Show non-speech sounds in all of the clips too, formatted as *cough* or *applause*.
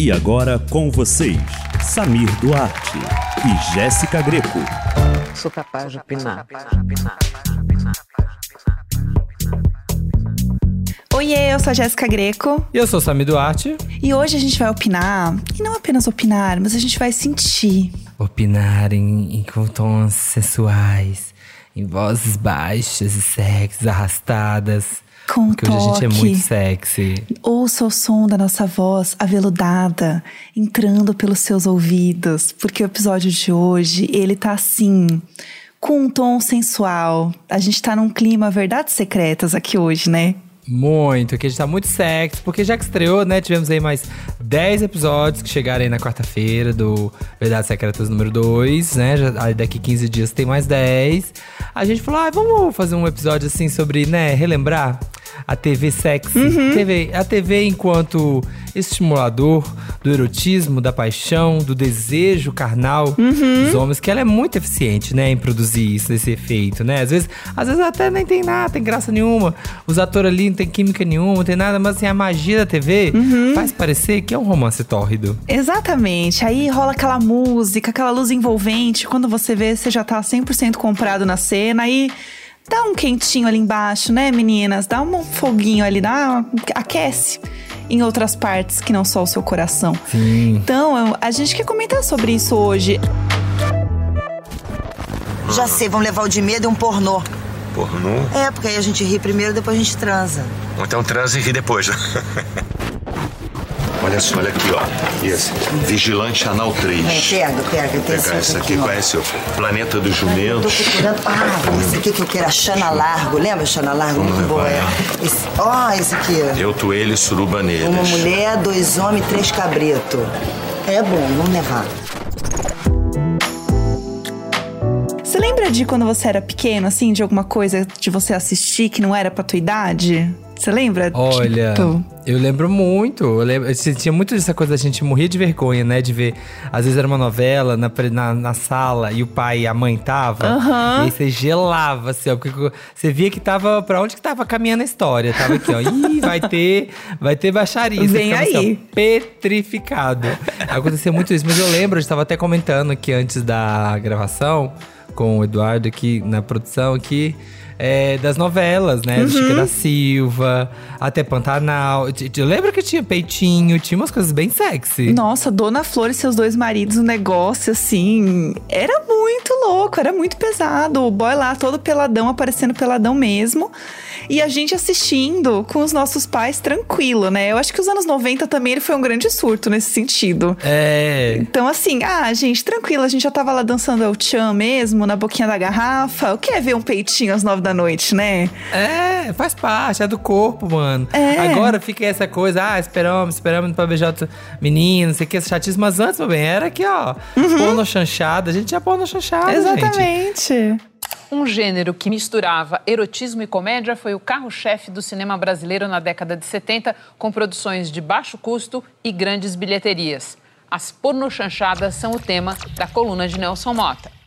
E agora com vocês, Samir Duarte e Jéssica Greco. Sou capaz de opinar. Oiê, eu sou a Jéssica Greco. E eu sou o Samir Duarte. E hoje a gente vai opinar, e não apenas opinar, mas a gente vai sentir. Opinar em, em tons sensuais, em vozes baixas e sexys, arrastadas. Com Porque hoje a gente é toque. muito sexy. Ouça o som da nossa voz aveludada entrando pelos seus ouvidos, porque o episódio de hoje, ele tá assim, com um tom sensual. A gente tá num clima verdades secretas aqui hoje, né? Muito, que a gente tá muito sexy, porque já que estreou, né? Tivemos aí mais 10 episódios que chegaram aí na quarta-feira do Verdades Secretas número 2, né? Já, daqui 15 dias tem mais 10. A gente falou, ah, vamos fazer um episódio assim sobre, né, relembrar a TV sexy. TV, a TV enquanto estimulador do erotismo, da paixão, do desejo carnal dos homens, que ela é muito eficiente, né, em produzir isso, esse efeito, né? Às vezes, às vezes até nem tem nada, tem graça nenhuma. Os atores ali não tem química nenhuma, não tem nada, mas assim, a magia da TV faz parecer que é um romance tórrido. Exatamente. Aí rola aquela música, aquela luz envolvente. Quando você vê, você já tá 100% comprado na cena. Aí dá um quentinho ali embaixo, né, meninas? Dá um foguinho ali, dá, aquece em outras partes que não só o seu coração. Sim. Então, a gente quer comentar sobre isso hoje. Já sei, vamos levar o de medo e um pornô. Pornô? É, porque aí a gente ri primeiro, depois a gente transa. Ou então transa e ri depois. *laughs* olha só, olha aqui, ó. Esse. Vigilante Anal 3. É, pega, pega. Vou pegar esse aqui, ó. conhece o Planeta dos Tô Jumentos. procurando. Ah, esse aqui que eu quero, a Xana Largo. Lembra a Xana Largo? Vamos Muito boa. levar é. Esse, ó, esse aqui. Eu, tu, ele, suruba neles. Uma mulher, dois homens, três cabrito. É bom, vamos levar. Você lembra de quando você era pequeno, assim, de alguma coisa de você assistir que não era pra tua idade? Você lembra? Olha, Tipo, eu lembro muito. Eu lembro, tinha muito dessa coisa da gente morrer de vergonha, né? De ver. Às vezes era uma novela na, na, na sala e o pai e a mãe tava. Aham. E aí você gelava, assim, ó. Porque você via que tava. Pra onde que tava caminhando a história? Tava aqui, ó. Ih, vai ter. Vai ter baixaria. Vem ficava assim, ó, aí. petrificado. Acontecia muito isso. Mas eu lembro, eu estava até comentando aqui antes da gravação com o Eduardo aqui na produção aqui. É, das novelas, né? Do Chica da Silva, até Pantanal. Eu- lembro que tinha peitinho, tinha umas coisas bem sexy. Nossa, Dona Flor e seus dois maridos, um negócio assim. Era muito louco, era muito pesado. O boy lá todo peladão, aparecendo peladão mesmo. E a gente assistindo com os nossos pais tranquilo, né? Eu acho que os anos 90 também ele foi um grande surto nesse sentido. É. Então, assim, ah, gente, tranquilo, a gente já tava lá dançando El Chan mesmo, na boquinha da garrafa. O que é ver um peitinho às nove da noite, né? É, faz parte, é do corpo, mano. É. Agora fica essa coisa, ah, esperamos, esperamos pra beijar outro menino, não sei o que, essa chatice. Mas antes, meu bem, era aqui, ó, porno chanchada. A gente tinha porno chanchada, gente. Exatamente. Um gênero que misturava erotismo e comédia foi o carro-chefe do cinema brasileiro na década de 70, com produções de baixo custo e grandes bilheterias. As pornochanchadas são o tema da coluna de Nelson Mota.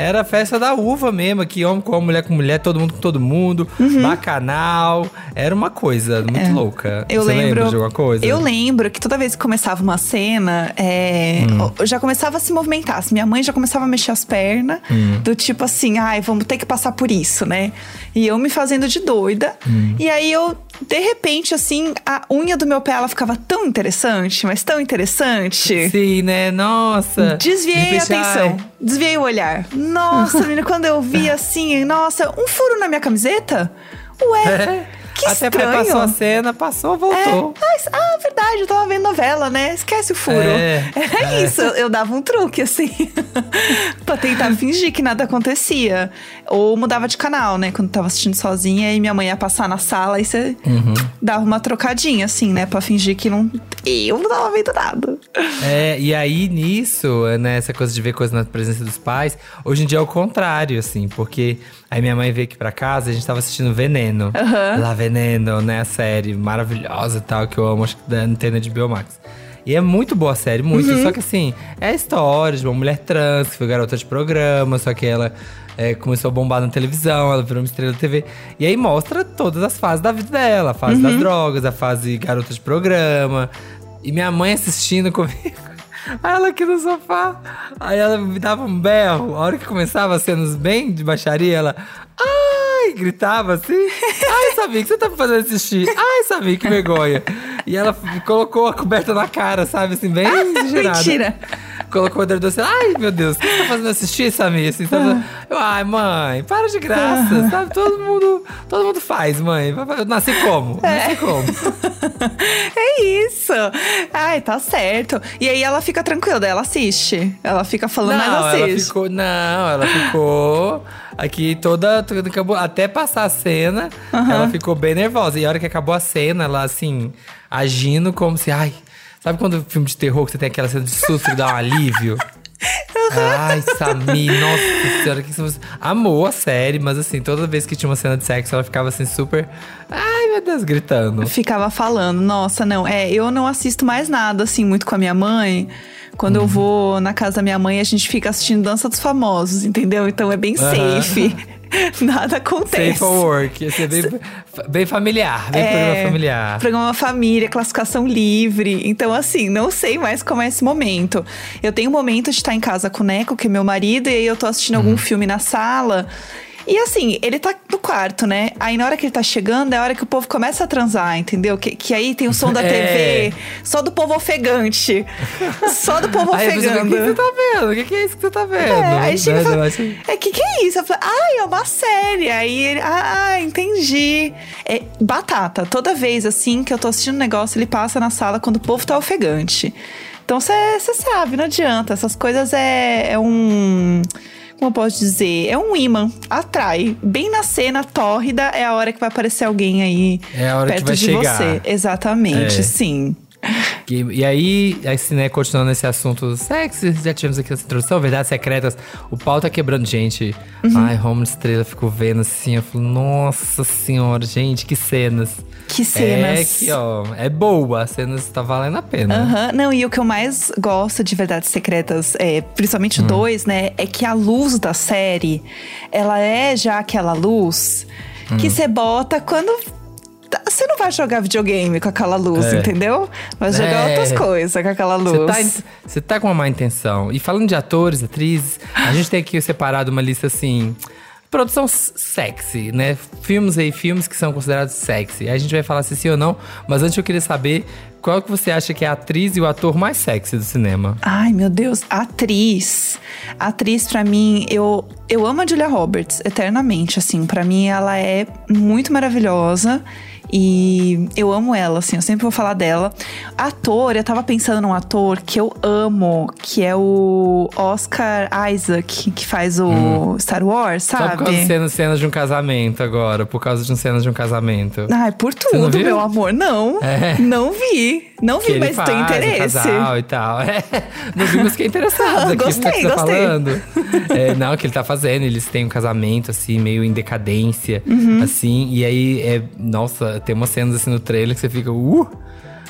Era a festa da uva mesmo, aqui homem com homem, mulher com mulher, todo mundo com todo mundo, bacanal. Era uma coisa muito louca. É. Eu Você lembro. lembra de alguma coisa? Eu lembro que toda vez que começava uma cena, é, Hum. já começava a se movimentar. Assim, minha mãe já começava a mexer as pernas, Hum. do tipo assim, ai, vamos ter que passar por isso, né? E eu me fazendo de doida. Hum. E aí eu, de repente, assim, a unha do meu pé ela ficava tão interessante, mas tão interessante. Sim, né? Nossa. Desviei De a atenção. Desviei o olhar. Nossa, *laughs* menina, quando eu vi assim, nossa, um furo na minha camiseta? Ué, É. que Até estranho. passou a cena, passou, voltou. É. Ah, ah, verdade, eu tava vendo novela, né? Esquece o furo. É, *laughs* é. isso, eu, eu dava um truque, assim, *laughs* pra tentar fingir que nada acontecia. Ou mudava de canal, né? Quando tava assistindo sozinha e minha mãe ia passar na sala e você Uhum. dava uma trocadinha, assim, né? Pra fingir que não. Eu não tava vendo nada. É, e aí nisso, né, essa coisa de ver coisa na presença dos pais, hoje em dia é o contrário, assim, porque aí minha mãe veio aqui pra casa e a gente tava assistindo Veneno. La Veneno, né, a série maravilhosa e tal, que eu amo, acho que da antena de Biomax. E é muito boa a série, muito. Só que assim, é a história de uma mulher trans, que foi garota de programa, só que ela é, começou a bombar na televisão, ela virou uma estrela da TV. E aí mostra todas as fases da vida dela: a fase das drogas, a fase garota de programa. E minha mãe assistindo *laughs* comigo. Aí ela aqui no sofá. Aí ela me dava um berro. A hora que começava as cenas bem de baixaria, ela. Ai! Gritava assim. *laughs* Ai, sabia que você tá me fazendo assistir. Ai, sabia que vergonha. E ela colocou a coberta na cara, sabe? Assim, bem exagerada. Mentira. Colocou o dedo assim, ai meu Deus, o que você tá fazendo assistir, Samir? Assim, tá fazendo- Eu, ai, mãe, para de graça, sabe? Todo mundo, todo mundo faz, mãe. Eu nasci como? Nasci como? *laughs* É isso. Ai, tá certo. E aí ela fica tranquila, ela assiste. Ela fica falando, mas ela assiste. ficou. Não, ela ficou aqui toda. até passar a cena, ela ficou bem nervosa. E a hora que acabou a cena, ela assim, agindo como se. Ai. Sabe quando filme de terror que você tem aquela cena de susto que dá um alívio? Ai, Samir, nossa senhora, que você amou a série, mas assim, toda vez que tinha uma cena de sexo, ela ficava assim super. Ai, meu Deus, gritando. Ficava falando, nossa, não, é, eu não assisto mais nada, assim, muito com a minha mãe. Quando Uhum. eu vou na casa da minha mãe, a gente fica assistindo Dança dos Famosos, entendeu? Então é bem Aham. safe. *laughs* *laughs* Nada acontece. Safe work. Esse é bem, bem familiar, bem programa familiar. É, Programa família, classificação livre. Então, assim, não sei mais como é esse momento. Eu tenho um momento de estar em casa com o Neco, que é meu marido, e aí eu tô assistindo Uhum. algum filme na sala. E assim, ele tá no quarto, né? Aí na hora que ele tá chegando, é a hora que o povo começa a transar, entendeu? Que, que aí tem o som da *laughs* É. TV, só do povo ofegante. Só do povo *laughs* Aí ofegando. o que você tá vendo? O que, que é isso que você tá vendo? É, aí chega Né, e fala, acho- é, que que é isso? Eu falei, ai, é uma série. Aí ele, ah, entendi. É batata. Toda vez, assim, que eu tô assistindo um negócio, ele passa na sala quando o povo tá ofegante. Então, você sabe, não adianta. Essas coisas é, é um... Como eu posso dizer? É um imã. Atrai. Bem na cena tórrida é a hora que vai aparecer alguém aí É a hora que perto vai de chegar. você. Exatamente, É. sim. E, e aí, assim, né, continuando esse assunto sexy, já tivemos aqui essa introdução, verdades secretas. O pau tá quebrando gente. Uhum. Ai, Romulo Estrela ficou vendo assim, eu falo, nossa senhora, gente, que cenas. Que cenas. É que, ó, é boa, as cenas tá valendo a pena. Aham, Não, e o que eu mais gosto de Verdades Secretas, é, principalmente o dois, né? É que a luz da série, ela é já aquela luz que você bota quando. Tá- Você não vai jogar videogame com aquela luz, É. entendeu? Vai jogar É. outras coisas com aquela luz. Você tá, tá com uma má intenção. E falando de atores, atrizes, a gente tem aqui separado uma lista assim. Produção sexy, né? Filmes aí, filmes que são considerados sexy. Aí a gente vai falar se sim ou não, mas antes eu queria saber qual que você acha que é a atriz e o ator mais sexy do cinema. Ai, meu Deus, atriz. Atriz, pra mim, eu, eu amo a Julia Roberts eternamente, assim. Pra mim, ela é muito maravilhosa. E eu amo ela, assim, eu sempre vou falar dela. Ator, eu tava pensando num ator que eu amo, que é o Oscar Isaac, que faz o Star Wars, Só por causa de sabe? cenas, cenas de um casamento agora, por causa de cenas de um casamento. Ai, por tudo, meu amor. Não, É. não vi. Não vi, que mas faz, um interesse. casal e tal. É, não vimos que é interessado aqui Gostei, que você tá gostei. falando. É, não, que ele tá fazendo, eles têm um casamento, assim, meio em decadência, Uhum. assim. E aí, é, nossa, tem umas cenas assim no trailer que você fica, uh!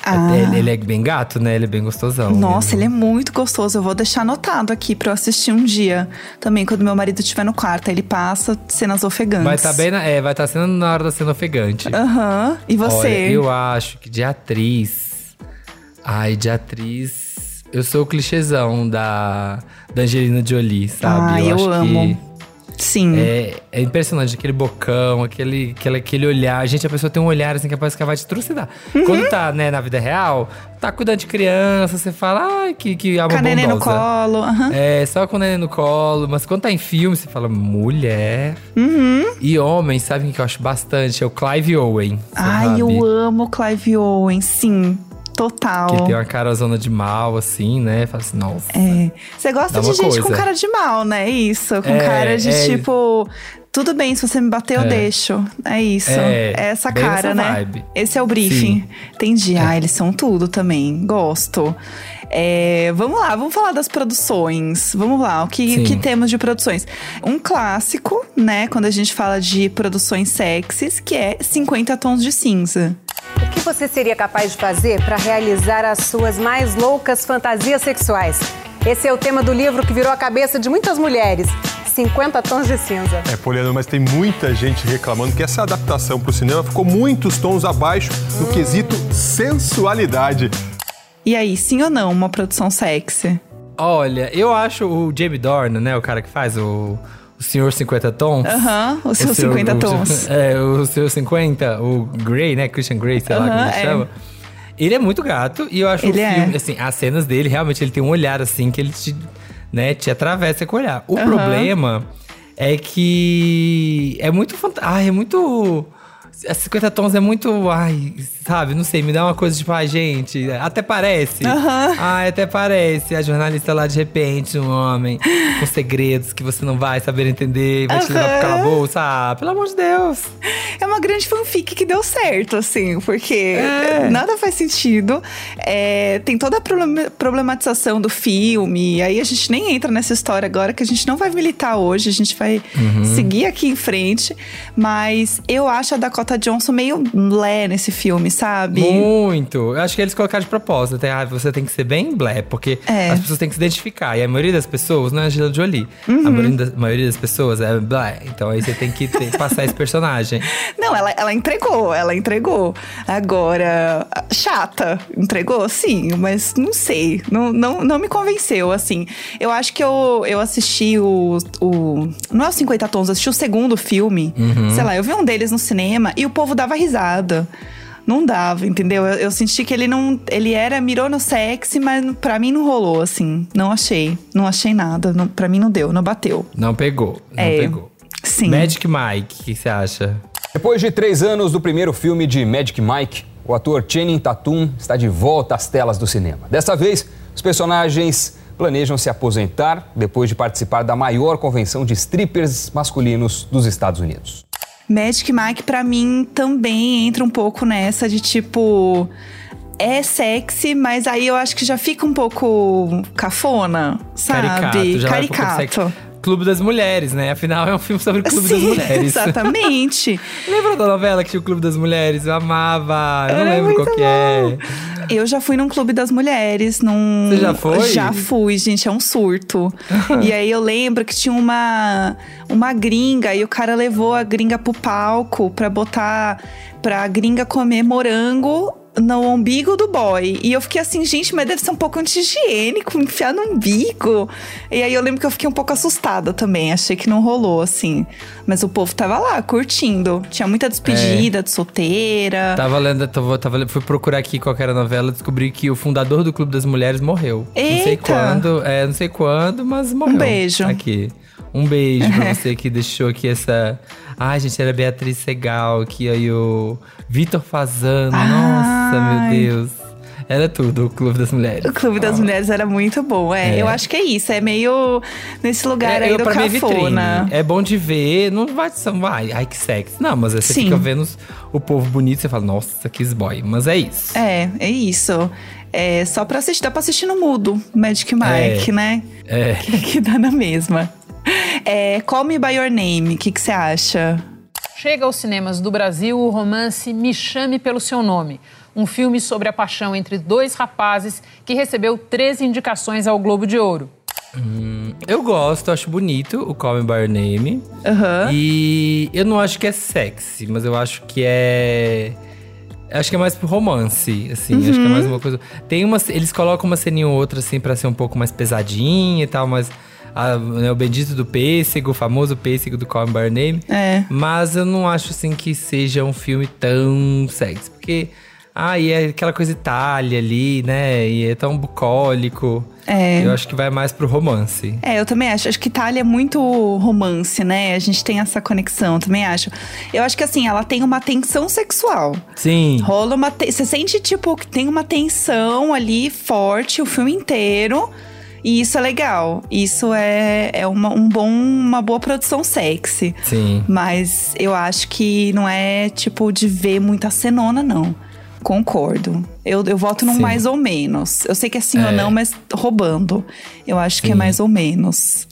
Ah. Ele, ele é bem gato, né? Ele é bem gostosão. Nossa, ele é muito gostoso. Eu vou deixar anotado aqui pra eu assistir um dia. Também, quando meu marido estiver no quarto. Aí ele passa cenas ofegantes. Vai estar bem na, é, vai estar sendo na hora da cena ofegante. Aham. E você? Olha, eu acho que de atriz. Ai, de atriz. Eu sou o clichêzão da, da Angelina Jolie, sabe? Ai, eu acho amo. Que Sim. é, é impressionante, aquele bocão, aquele, aquele, aquele olhar. Gente, a pessoa tem um olhar assim que parece que ela vai te trucidar. Uhum. Quando tá, né, na vida real, tá cuidando de criança, você fala, ai, que, que alma Com a neném no colo. aham. É, só com o neném no colo. Mas quando tá em filme, você fala, mulher. Uhum. E homem, sabe quem que eu acho bastante? É o Clive Owen. Ai, sabe? eu amo Clive Owen. Sim. Total. Que tem uma carazona de mal, assim, né? Fala assim, nossa. É. Você gosta de gente com coisa. cara de mal, né? Isso. Com É, cara de é. tipo. Tudo bem, se você me bater, eu É. deixo. É isso. É, É, essa cara, nessa né? vibe. Esse é o briefing. Sim. Entendi. Ah, eles são tudo também. Gosto. É, vamos lá, vamos falar das produções. Vamos lá, o que, Sim. que temos de produções? Um clássico, né? Quando a gente fala de produções sexys, que é 50 Tons de Cinza. O que você seria capaz de fazer para realizar as suas mais loucas fantasias sexuais? Esse é o tema do livro que virou a cabeça de muitas mulheres. 50 tons de cinza. É, Poliana, mas tem muita gente reclamando que essa adaptação para o cinema ficou muitos tons abaixo no quesito sensualidade. E aí, sim ou não, uma produção sexy? Olha, eu acho o Jamie Dornan, né? O cara que faz o, o Senhor 50 Tons. Aham, o seu 50 o- tons. É, o seu *laughs* 50, o Grey, né? Christian Grey, sei lá como é. chama. Ele é muito gato e eu acho Ele o é. filme, assim, as cenas dele, realmente, ele tem um olhar assim que ele te, né, te atravessa com o olhar. O problema é que é muito fantástico. Ai, é muito. As 50 tons é muito. Ai, sabe? Não sei, me dá uma coisa tipo, ai, gente, até parece. Aham. Ai, até parece. A jornalista lá de repente, um homem com segredos que você não vai saber entender, vai te levar pro calabouço. Ah, pelo amor de Deus. É uma grande fanfic que deu certo, assim, porque É. nada faz sentido. É, tem toda a problem- problematização do filme, aí a gente nem entra nessa história agora, que a gente não vai militar hoje, a gente vai Uhum. seguir aqui em frente. Mas eu acho a Dakota Johnson meio blé nesse filme, sabe? Muito. Eu acho que eles colocaram de propósito. Até, ah, você tem que ser bem blé, porque É. as pessoas têm que se identificar. E a maioria das pessoas não é Angela Jolie. Uhum. A maioria das, maioria das pessoas é blé. Então aí você tem que ter- *laughs* passar esse personagem. Não, ela, ela entregou, ela entregou. Agora, chata, entregou? Sim, mas não sei. Não, não, não me convenceu, assim. Eu acho que eu, eu assisti o, o. Não é o 50 Tons, eu assisti o segundo filme. Uhum. Sei lá, eu vi um deles no cinema e o povo dava risada. Não dava, entendeu? Eu, eu senti que ele não. Ele era, mirou no sexy, mas pra mim não rolou, assim. Não achei. Não achei nada. Não, pra mim não deu, não bateu. Não pegou. Não É. pegou. Sim. Magic Mike, o que você acha? Depois de três anos do primeiro filme de Magic Mike, o ator Channing Tatum está de volta às telas do cinema. Dessa vez, os personagens planejam se aposentar depois de participar da maior convenção de strippers masculinos dos Estados Unidos. Magic Mike, pra mim, também entra um pouco nessa de tipo. É sexy, mas aí eu acho que já fica um pouco cafona, sabe? Caricato. Caricato. Clube das Mulheres, né? Afinal, é um filme sobre o Clube das Sim, Mulheres. exatamente. *laughs* Lembra da novela que tinha o Clube das Mulheres? Eu amava. Eu não lembro qual que é. Eu já fui num clube das mulheres, num. Você já foi? Já fui, gente, é um surto. *laughs* e aí eu lembro que tinha uma uma gringa e o cara levou a gringa pro palco pra botar pra gringa comer morango no umbigo do boy. E eu fiquei assim, gente, mas deve ser um pouco anti-higiênico, enfiar no umbigo. E aí eu lembro que eu fiquei um pouco assustada também. Achei que não rolou, assim. Mas o povo tava lá, curtindo. Tinha muita despedida de solteira. Tava lendo, tava, tava, fui procurar aqui qual era a novela, descobri que o fundador do Clube das Mulheres morreu. Não sei Eita! quando, é, não sei quando, mas morreu. beijo. Aqui. Um beijo pra *laughs* você que deixou aqui essa. Ai, gente, era Beatriz Segal, aqui aí o Vitor Fazano. Nossa, Ai. meu Deus. Era tudo, o Clube das Mulheres. O Clube das Mulheres era muito bom, é. É. Eu acho que é isso, é meio nesse lugar aí eu, do é cafona. É bom de ver, não vai ser. Ai, ai, que sexy. Não, mas aí você Sim. fica vendo o povo bonito e você fala, nossa, que boy. Mas é isso. É, é isso. É só pra assistir, dá pra assistir no mudo, Magic Mike, É. né? É. Que, *laughs* que dá na mesma. É, Call Me By Your Name, o que você acha? Chega aos cinemas do Brasil o romance Me Chame Pelo Seu Nome, um filme sobre a paixão entre dois rapazes que recebeu três indicações ao Globo de Ouro. Eu gosto, acho bonito o Call Me By Your Name. Aham. E eu não acho que é sexy, mas eu acho que é. Acho que é mais pro romance, assim. Acho que é Uhum. mais uma coisa. Tem uma. Eles colocam uma ceninha ou outra, assim, pra ser um pouco mais pesadinha e tal, mas. A- né, o bendito do pêssego, o famoso pêssego do Call Me By Your Name. É. Mas eu não acho, assim, que seja um filme tão sexy. Porque. Ah, e é aquela coisa Itália ali, né? E é tão bucólico. É. Eu acho que vai mais pro romance. É, eu também acho. Acho que Itália é muito romance, né? A gente tem essa conexão, também acho. Eu acho que assim, ela tem uma tensão sexual. Sim. Rola uma. te- Você sente, tipo, que tem uma tensão ali forte o filme inteiro. E isso é legal. Isso é, é uma, um bom, uma boa produção sexy. Sim. Mas eu acho que não é tipo de ver muita cenona, não. Concordo. Eu, eu voto num Sim. mais ou menos. Eu sei que é sim ou É. não, mas roubando. Eu acho que é Sim. mais ou menos.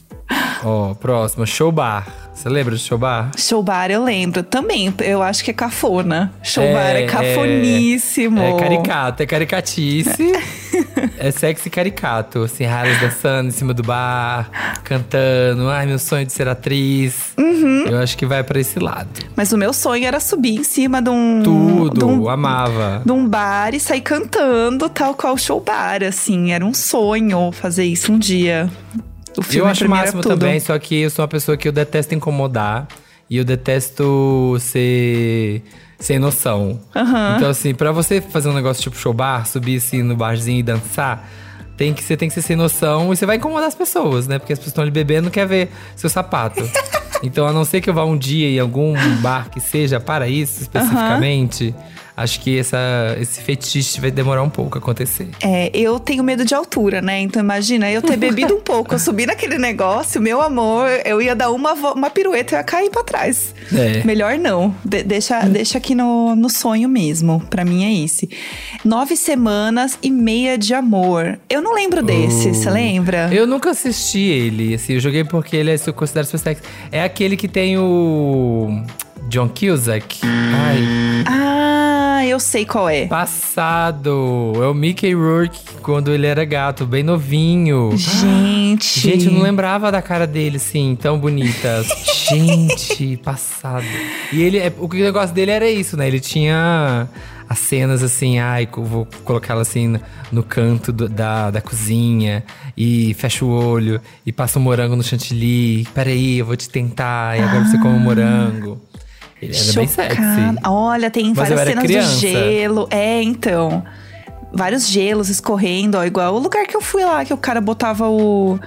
Ó, próxima, show bar. Você lembra de show bar? Show bar eu lembro. Também, eu acho que é cafona. Show bar é cafoníssimo. É, caricato, é caricatice. *laughs* é sexy caricato. Assim, raras dançando em cima do bar, cantando. Ai, meu sonho de ser atriz. Uhum. Eu acho que vai pra esse lado. Mas o meu sonho era subir em cima de um. Tudo, de um, amava. De um bar e sair cantando, tal qual show bar, assim. Era um sonho fazer isso um dia. O filme eu acho o máximo tudo. também, só que eu sou uma pessoa que eu detesto incomodar. E eu detesto ser sem noção. Uhum. Então, assim, pra você fazer um negócio tipo show bar, subir assim no barzinho e dançar, tem que, você tem que ser sem noção e você vai incomodar as pessoas, né? Porque as pessoas estão ali bebendo não quer ver seu sapato. *laughs* então, a não ser que eu vá um dia em algum bar que seja para isso especificamente. Uhum acho que essa, esse fetiche vai demorar um pouco a acontecer. É, eu tenho medo de altura, né? Então imagina eu ter bebido um pouco, eu subir naquele negócio, meu amor, eu ia dar uma, uma pirueta e ia cair pra trás. É. Melhor não. De, deixa, deixa aqui no, no sonho mesmo. Pra mim é esse. Nove semanas e meia de amor. Eu não lembro desse, você uh, lembra? Eu nunca assisti ele. Assim, eu joguei porque ele é, eu considero super sexy. É aquele que tem o. John Cusack. Ai. Ah, eu sei qual é. Passado. É o Mickey Rourke quando ele era gato, bem novinho. Gente. Gente, eu não lembrava da cara dele, assim, tão bonita. *laughs* Gente, passado. E ele, é, o negócio dele era isso, né? Ele tinha as cenas assim, ai, vou colocá-la assim no, canto do, da, da cozinha e fecha o olho e passa um morango no chantilly. Peraí, eu vou te tentar, e agora ah. você come um morango. Ele era bem sexy. Olha, tem Mas várias cenas criança. de gelo. É, então. Vários gelos escorrendo, ó. Igual o lugar que eu fui lá, que o cara botava o,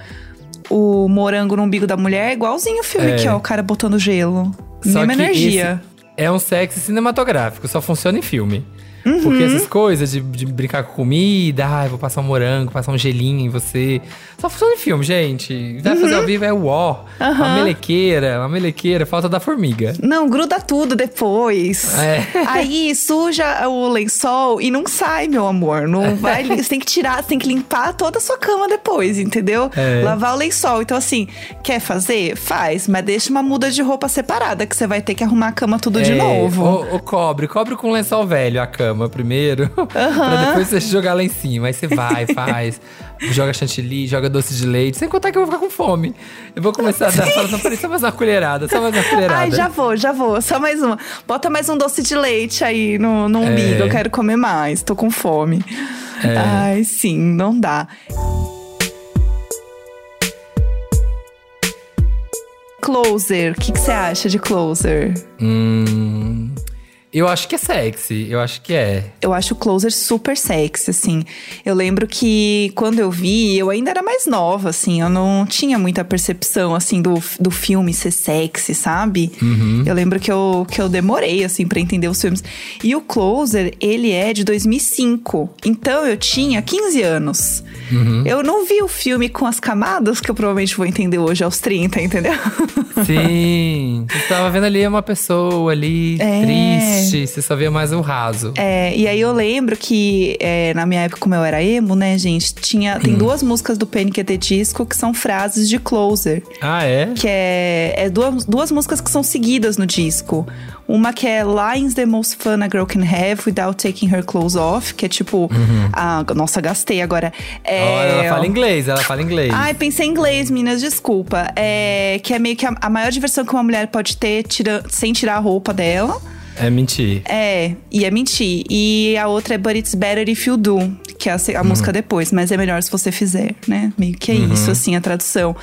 o morango no umbigo da mulher. Igualzinho o filme É. aqui, ó. O cara botando gelo. Só Mesma que energia. é um sexy cinematográfico, só funciona em filme. Uhum. Porque essas coisas de, de brincar com comida, ai, vou passar um morango, passar um gelinho em você. Só funciona em filme, gente. Vai fazer ao vivo é o ó. Uma Uhum. melequeira, uma melequeira, falta da formiga. Não, gruda tudo depois. É. Aí suja o lençol e não sai, meu amor. Não vai. Você tem que tirar, você tem que limpar toda a sua cama depois, entendeu? É. Lavar o lençol. Então, assim, quer fazer? Faz, mas deixa uma muda de roupa separada, que você vai ter que arrumar a cama tudo de É, novo. Ou, ou cobre, cobre com lençol velho a cama primeiro, *laughs* pra depois você jogar lá em cima. Aí você vai, *laughs* faz, joga chantilly, joga doce de leite, sem contar que eu vou ficar com fome. Eu vou começar a dar, não, peraí, só mais uma colherada, só mais uma colherada. Ai, já vou, já vou. Só mais uma. Bota mais um doce de leite aí no, no É. umbigo. Eu quero comer mais. Tô com fome. É. Ai, sim, não dá. Closer. O que você acha de Closer? Hum, eu acho que é sexy, eu acho que é. Eu acho o Closer super sexy, assim. Eu lembro que quando eu vi, eu ainda era mais nova, assim. Eu não tinha muita percepção, assim, do, do filme ser sexy, sabe? Uhum. Eu lembro que eu, que eu demorei, assim, pra entender os filmes. E o Closer, ele é de 2005. Então, eu tinha 15 anos. Uhum. Eu não vi o filme com as camadas que eu provavelmente vou entender hoje aos 30, entendeu? Sim, *laughs* você tava vendo ali uma pessoa ali É. triste, você só via mais o raso. É, e aí eu lembro que é, na minha época, como eu era emo, né, gente, tinha, Hum. tem duas músicas do the Disco que são frases de Closer. Ah, é? Que é, é duas, duas músicas que são seguidas no disco. Uma que é Lines the Most Fun a Girl Can Have Without Taking Her Clothes Off, que é tipo. ah, nossa, gastei agora. É, Uhum. Olha, ela fala inglês, ela fala inglês. Ai, pensei em inglês, meninas, desculpa. É, que é meio que a, a maior diversão que uma mulher pode ter tira, sem tirar a roupa dela. É mentir. É, e é mentir. E a outra é But It's Better If You Do, que é a, a música depois, mas é melhor se você fizer, né? Meio que é Uhum. isso, assim, a tradução.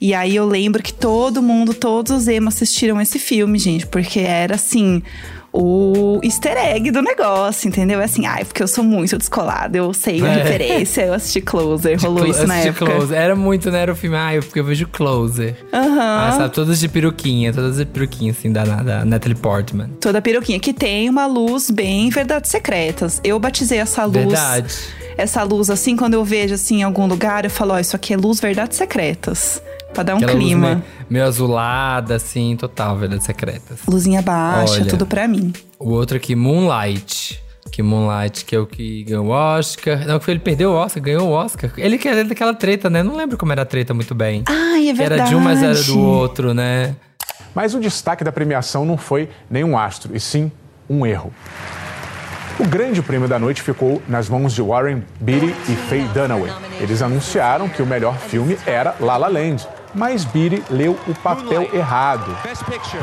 E aí eu lembro que todo mundo, todos os emos assistiram esse filme, gente, porque era assim. O easter egg do negócio, entendeu? É assim, ai, porque eu sou muito descolada, eu sei a É. referência, eu assisti Closer, rolou Clo- isso na assisti época. Closer. Era muito, né? Era o filme, ah, eu, porque eu vejo Closer. Aham. Ah, sabe, todas de peruquinha, todas de peruquinha, assim, da, da Natalie Portman. Toda peruquinha, que tem uma luz bem verdades secretas. Eu batizei essa luz. Verdade. Essa luz, assim, quando eu vejo assim em algum lugar, eu falo, ó, isso aqui é luz verdades secretas. Pra dar um Aquela clima. meio, meio azulada, assim, total, verdades secretas. Luzinha baixa, Olha. tudo pra mim. O outro aqui, Moonlight. Que Moonlight, que é o que ganhou o Oscar. Não, que ele perdeu o Oscar, ganhou o Oscar. Ele que é daquela treta, né? Não lembro como era a treta muito bem. Ai, é Que era verdade. de um, mas era do outro, né? Mas o destaque da premiação não foi nenhum astro, e sim um erro. O grande prêmio da noite ficou nas mãos de Warren Beatty e Faye Dunaway. Eles anunciaram que o melhor filme era La La Land, mas Beatty leu o papel errado.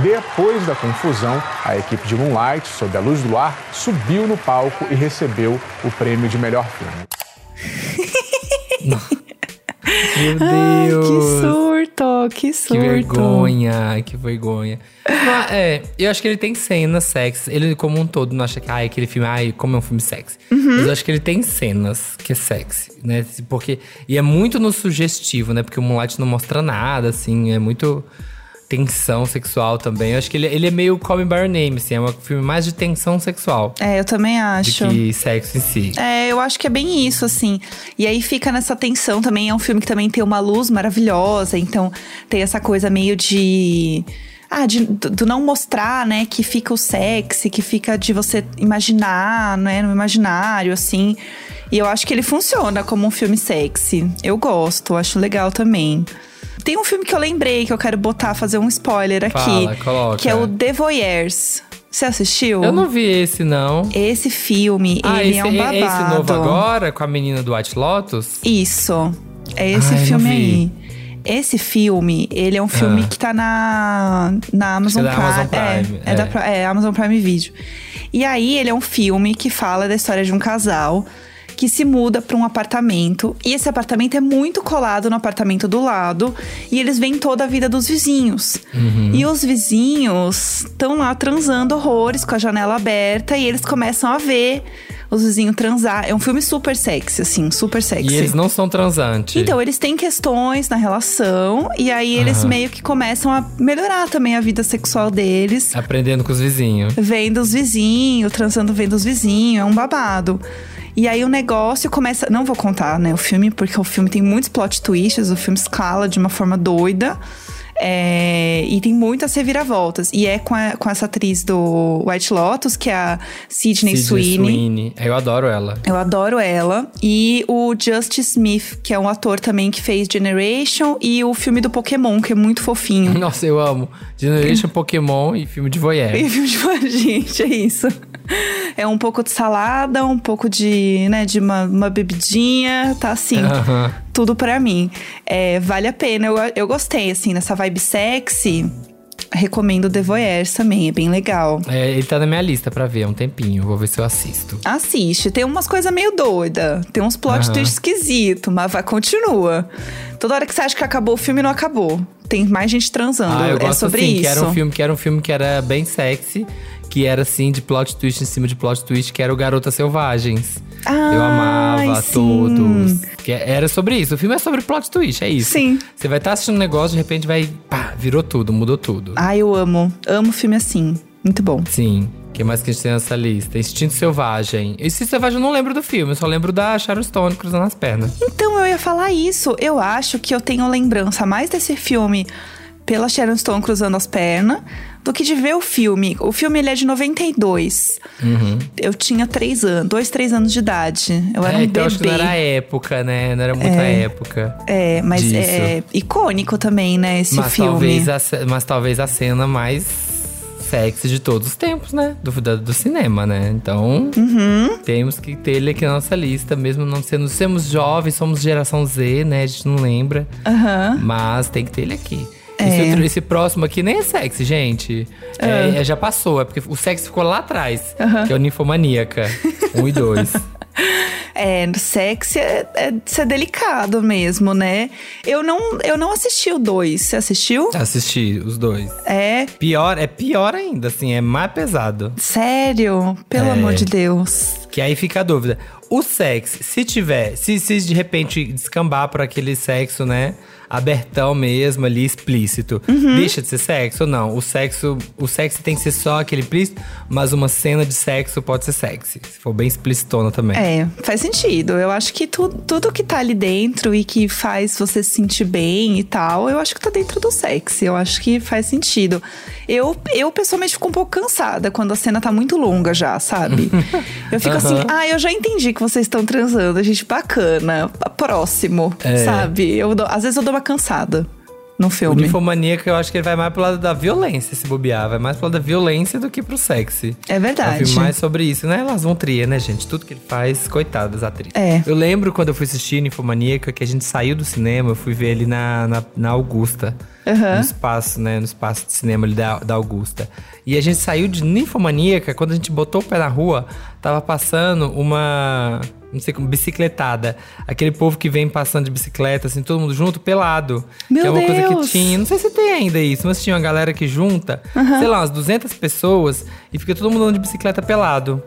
Depois da confusão, a equipe de Moonlight, sob a luz do luar, subiu no palco e recebeu o prêmio de melhor filme. *laughs* Meu Ai, Deus. que surto, que surto. Que vergonha, que vergonha. Mas, é, eu acho que ele tem cenas sexy. Ele, como um todo, não acha que ai, aquele filme, ai, como é um filme sexy. Uhum. Mas eu acho que ele tem cenas que é sexy, né? Porque, e é muito no sugestivo, né? Porque o Moonlight não mostra nada, assim, é muito tensão sexual também. Eu acho que ele, ele é meio Call Me By Your Name, assim, é um filme mais de tensão sexual. É, eu também Do acho. que sexo em si. É, eu acho que é bem isso, assim. E aí fica nessa tensão também. É um filme que também tem uma luz maravilhosa, então tem essa coisa meio de. Ah, de, do do não mostrar, né? Que fica o sexy, que fica de você imaginar, né? No imaginário, assim. E eu acho que ele funciona como um filme sexy. Eu gosto, acho legal também. Tem um filme que eu lembrei que eu quero botar, fazer um spoiler aqui. Fala, coloca. Que é o The Voyeurs. Você assistiu? Eu não vi esse, não. Esse filme, Ah, ele esse, é um babado. esse novo agora, com a menina do White Lotus? Isso. É esse Ai, não filme aí. Esse filme, ele é um filme Ah. que tá na, na Amazon, é da Amazon Prime, É, é é. da Pri- é, Amazon Prime Video. E aí, ele é um filme que fala da história de um casal que se muda para um apartamento. E esse apartamento é muito colado no apartamento do lado. E eles veem toda a vida dos vizinhos. Uhum. E os vizinhos estão lá transando horrores com a janela aberta. E eles começam a ver os vizinhos transar. É um filme super sexy, assim, super sexy. E eles não são transantes. Então, eles têm questões na relação, e aí eles Aham. meio que começam a melhorar também a vida sexual deles. Aprendendo com os vizinhos. Vendo os vizinhos, transando vendo os vizinhos, é um babado. E aí o negócio começa. Não vou contar, né, o filme, porque o filme tem muitos plot twists, o filme escala de uma forma doida. É, e tem muitas reviravoltas. E é com, a- com essa atriz do White Lotus, que é a Sidney, Sweeney. Eu adoro ela. Eu adoro ela. E o Justice Smith, que é um ator também que fez Generation e o filme do Pokémon, que é muito fofinho. *laughs* Nossa, eu amo. Generation Pokémon e filme de voyeur. E filme de *laughs* gente, é isso. É um pouco de salada, um pouco de, né, de uma, uma bebidinha, tá assim. Tudo pra mim. É, vale a pena. Eu, eu gostei, assim, nessa vibe sexy. Recomendo The Voyeurs também, é bem legal. É, ele tá na minha lista pra ver há um tempinho. Vou ver se eu assisto. Assiste, tem umas coisas meio doidas, tem uns plot Aham. twists esquisitos, mas vai, continua. Toda hora que você acha que acabou o filme, não acabou. Tem mais gente transando. Ah, eu é gosto sobre assim, isso. que era um filme que era um filme que era bem sexy, que era assim de plot twist em cima de plot twist, que era o Garotas Selvagens. eu amava sim. todos. Que era sobre isso. O filme é sobre plot twist, é isso. Sim. Você vai estar assistindo um negócio, de repente vai, pá, virou tudo, mudou tudo. Ah, eu amo. Amo filme assim. Muito bom. Sim. O que mais que a gente tem nessa lista? Instinto Selvagem. Instinto Selvagem eu não lembro do filme, eu só lembro da Sharon Stone cruzando as pernas. Então, eu ia falar isso. Eu acho que eu tenho lembrança mais desse filme pela Sharon Stone cruzando as pernas do que de ver o filme. O filme ele é de 92. Uhum. Eu tinha três anos, dois, três anos de idade. Eu era é, um então bebê. acho que não era a época, né? Não era muita É. época. É, mas disso. é icônico também, né, esse mas filme. Talvez a, mas talvez a cena mais sexy de todos os tempos, né? Do, da- do cinema, né? Então, Uhum. temos que ter ele aqui na nossa lista, mesmo não sendo. Somos jovens, somos geração Z, né? A gente não lembra. Aham. Mas tem que ter ele aqui. É. Esse, outro- esse próximo aqui nem é sexy, gente. É, Ah. é, já passou, é porque o sexy ficou lá atrás. Aham. Que é o Ninfomaníaca 1 e 2. *laughs* É, sexy é, é ser delicado mesmo, né? Eu não, eu não assisti o dois. Você assistiu? Assisti os dois. É. Pior, é pior ainda, assim, é mais pesado. Sério? Pelo É. amor de Deus. Que aí fica a dúvida. o sexo, se tiver, se, se de repente descambar para aquele sexo, né? Abertão mesmo ali, explícito. Uhum. Deixa de ser sexo ou não? O sexo, o sexo tem que ser só aquele explícito, mas uma cena de sexo pode ser sexy. Se for bem explicitona também. É, faz sentido. Eu acho que tu, tudo que tá ali dentro e que faz você se sentir bem e tal, eu acho que tá dentro do sexy. Eu acho que faz sentido. Eu, eu pessoalmente fico um pouco cansada quando a cena tá muito longa já, sabe? *laughs* Eu fico assim, Aham. ah, eu já entendi que vocês estão transando, gente, bacana. Próximo, É. sabe? Eu dou- às vezes eu dou uma cansada no O filme. Ninfomaníaca, eu acho que ele vai mais pro lado da violência, se bobear. Vai mais pro lado da violência do que pro sexy. É É um verdade. filme mais sobre isso, né? Elas vão tria, né, gente? Tudo que ele faz, coitadas atrizes. É. Eu lembro quando eu fui assistir Ninfomaníaca, que a gente saiu do cinema, eu fui ver ele na, na, na Augusta. Aham. No espaço, né? No espaço de cinema ali da, da Augusta. E a gente saiu de Ninfomaníaca, quando a gente botou o pé na rua, tava passando uma. Não sei como, bicicletada. Aquele povo que vem passando de bicicleta, assim, todo mundo junto, pelado. Meu que é uma coisa Deus! que tinha. Não sei se tem ainda isso, mas tinha uma galera que junta, sei lá, umas 200 pessoas e fica todo mundo andando de bicicleta pelado.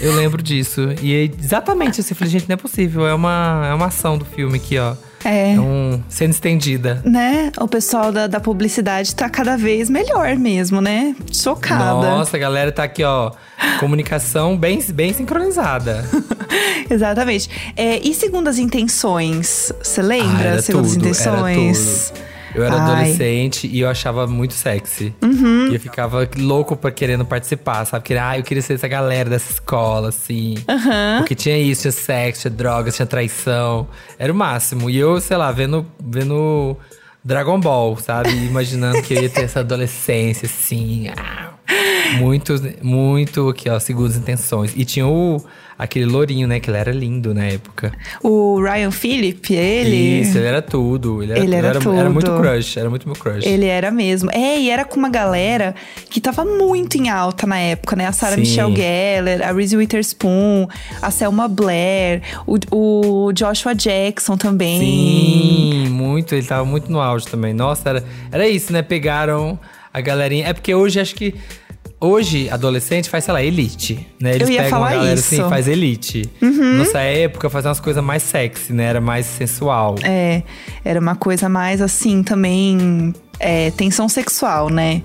Eu lembro disso. E é exatamente assim, eu falei, gente, não é possível. É uma, é uma ação do filme aqui, ó. É. É um sendo estendida. Né? O pessoal da, da publicidade tá cada vez melhor mesmo, né? Chocada. Nossa, a galera tá aqui, ó. Comunicação bem, bem sincronizada. *laughs* Exatamente. É, e segundas intenções? Você lembra? Ah, era segundas tudo, intenções? Era tudo. Eu era Ai. adolescente e eu achava muito sexy. Uhum. E eu ficava louco pra querendo participar, sabe? Porque, ah, eu queria ser essa galera dessa escola, assim. Aham. Porque tinha isso, tinha sexo, tinha drogas, tinha traição. Era o máximo. E eu, sei lá, vendo, vendo Dragon Ball, sabe? Imaginando que eu ia ter essa adolescência, assim. ah, Muito, muito aqui, ó, segundas intenções. E tinha o, aquele lourinho, né? Que ele era lindo na época. O Ryan Phillip, ele. Isso, ele era tudo. Ele era, Ele era era, tudo. era muito crush, era muito meu crush. Ele era mesmo. É, e era com uma galera que tava muito em alta na época, né? A Sarah Sim. Michelle Gellar, a Reese Witherspoon, a Selma Blair, o, o Joshua Jackson também. Sim, muito. Ele tava muito no auge também. Nossa, era, era isso, né? Pegaram a galerinha. É porque hoje acho que. Hoje, adolescente faz, sei lá, elite, né? Eles Eu ia pegam falar a galera isso. assim, faz elite. Uhum. Nossa época fazia umas coisas mais sexy, né? Era mais sensual. É, era uma coisa mais assim também. É, tensão sexual, né?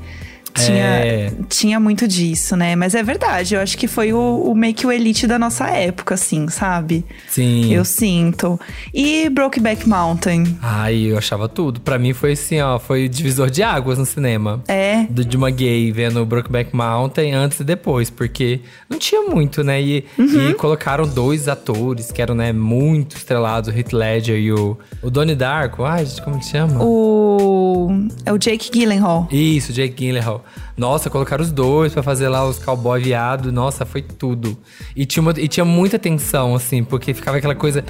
Tinha, É. tinha muito disso, né? Mas é verdade, eu acho que foi o, o meio que o elite da nossa época, assim, sabe? Sim. Eu sinto. E Brokeback Mountain? Ai, eu achava tudo. Pra mim foi assim, ó, foi divisor de águas no cinema. É. Do, de uma gay vendo Brokeback Mountain antes e depois, porque não tinha muito, né? E, Uhum. e colocaram dois atores que eram, né, muito estrelados, o Heath Ledger e o, o Donnie Darko. Ai, gente, como que chama? O. É o Jake Gyllenhaal. Isso, Jake Gyllenhaal. Nossa, colocaram os dois pra fazer lá os cowboy viado. Nossa, foi tudo. E tinha, uma- e tinha muita tensão, assim, porque ficava aquela coisa.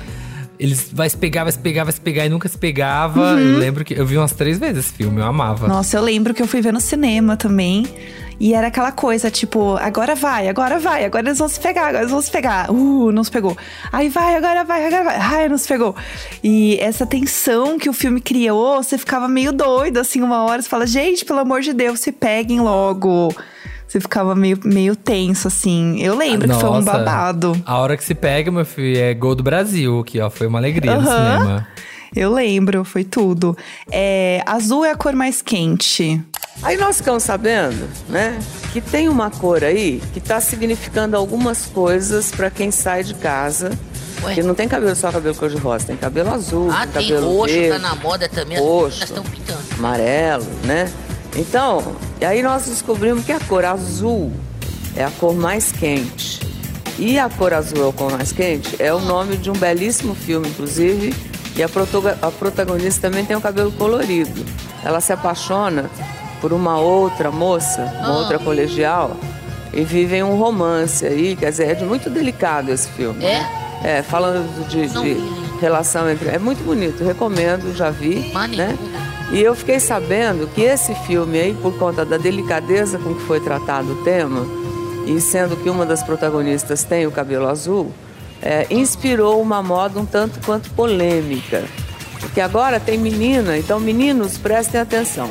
Eles vai se pegar, vai se pegar, vai se pegar e nunca se pegava. Uhum. Eu lembro que eu vi umas três vezes esse filme, eu amava. Nossa, eu lembro que eu fui ver no cinema também. E era aquela coisa, tipo, agora vai, agora vai, agora eles vão se pegar, agora eles vão se pegar. Uh, não se pegou. Aí vai, agora vai, agora vai. Ai, não se pegou. E essa tensão que o filme criou, você ficava meio doido, assim, uma hora. Você fala, gente, pelo amor de Deus, se peguem logo. Você ficava meio, meio tenso, assim. Eu lembro que foi um Nossa, babado. A hora que se pega, meu filho, é gol do Brasil aqui, ó. Foi uma alegria no Aham. cinema. Eu lembro, foi tudo. É, azul é a cor mais quente. Aí nós ficamos sabendo, né, que tem uma cor aí que está significando algumas coisas para quem sai de casa. Ué? Que não tem cabelo só cabelo cor-de-rosa, tem cabelo azul, Ah, tem tem cabelo roxo, verde, tá na moda também. Roxo. estão pintando. amarelo, né? Então, e aí nós descobrimos que a cor azul é a cor mais quente. E a cor azul é a cor mais quente é o nome de um belíssimo filme, inclusive, e a, a protagonista também tem o cabelo colorido. Ela se apaixona por uma outra moça, uma Ah. outra colegial, e vivem um romance aí, quer dizer, é muito delicado esse filme. É? É, falando de, de relação entre. É muito bonito, recomendo, já vi. Né? E eu fiquei sabendo que esse filme aí, por conta da delicadeza com que foi tratado o tema, e sendo que uma das protagonistas tem o cabelo azul, é, inspirou uma moda um tanto quanto polêmica. Porque agora tem menina, então meninos, prestem atenção.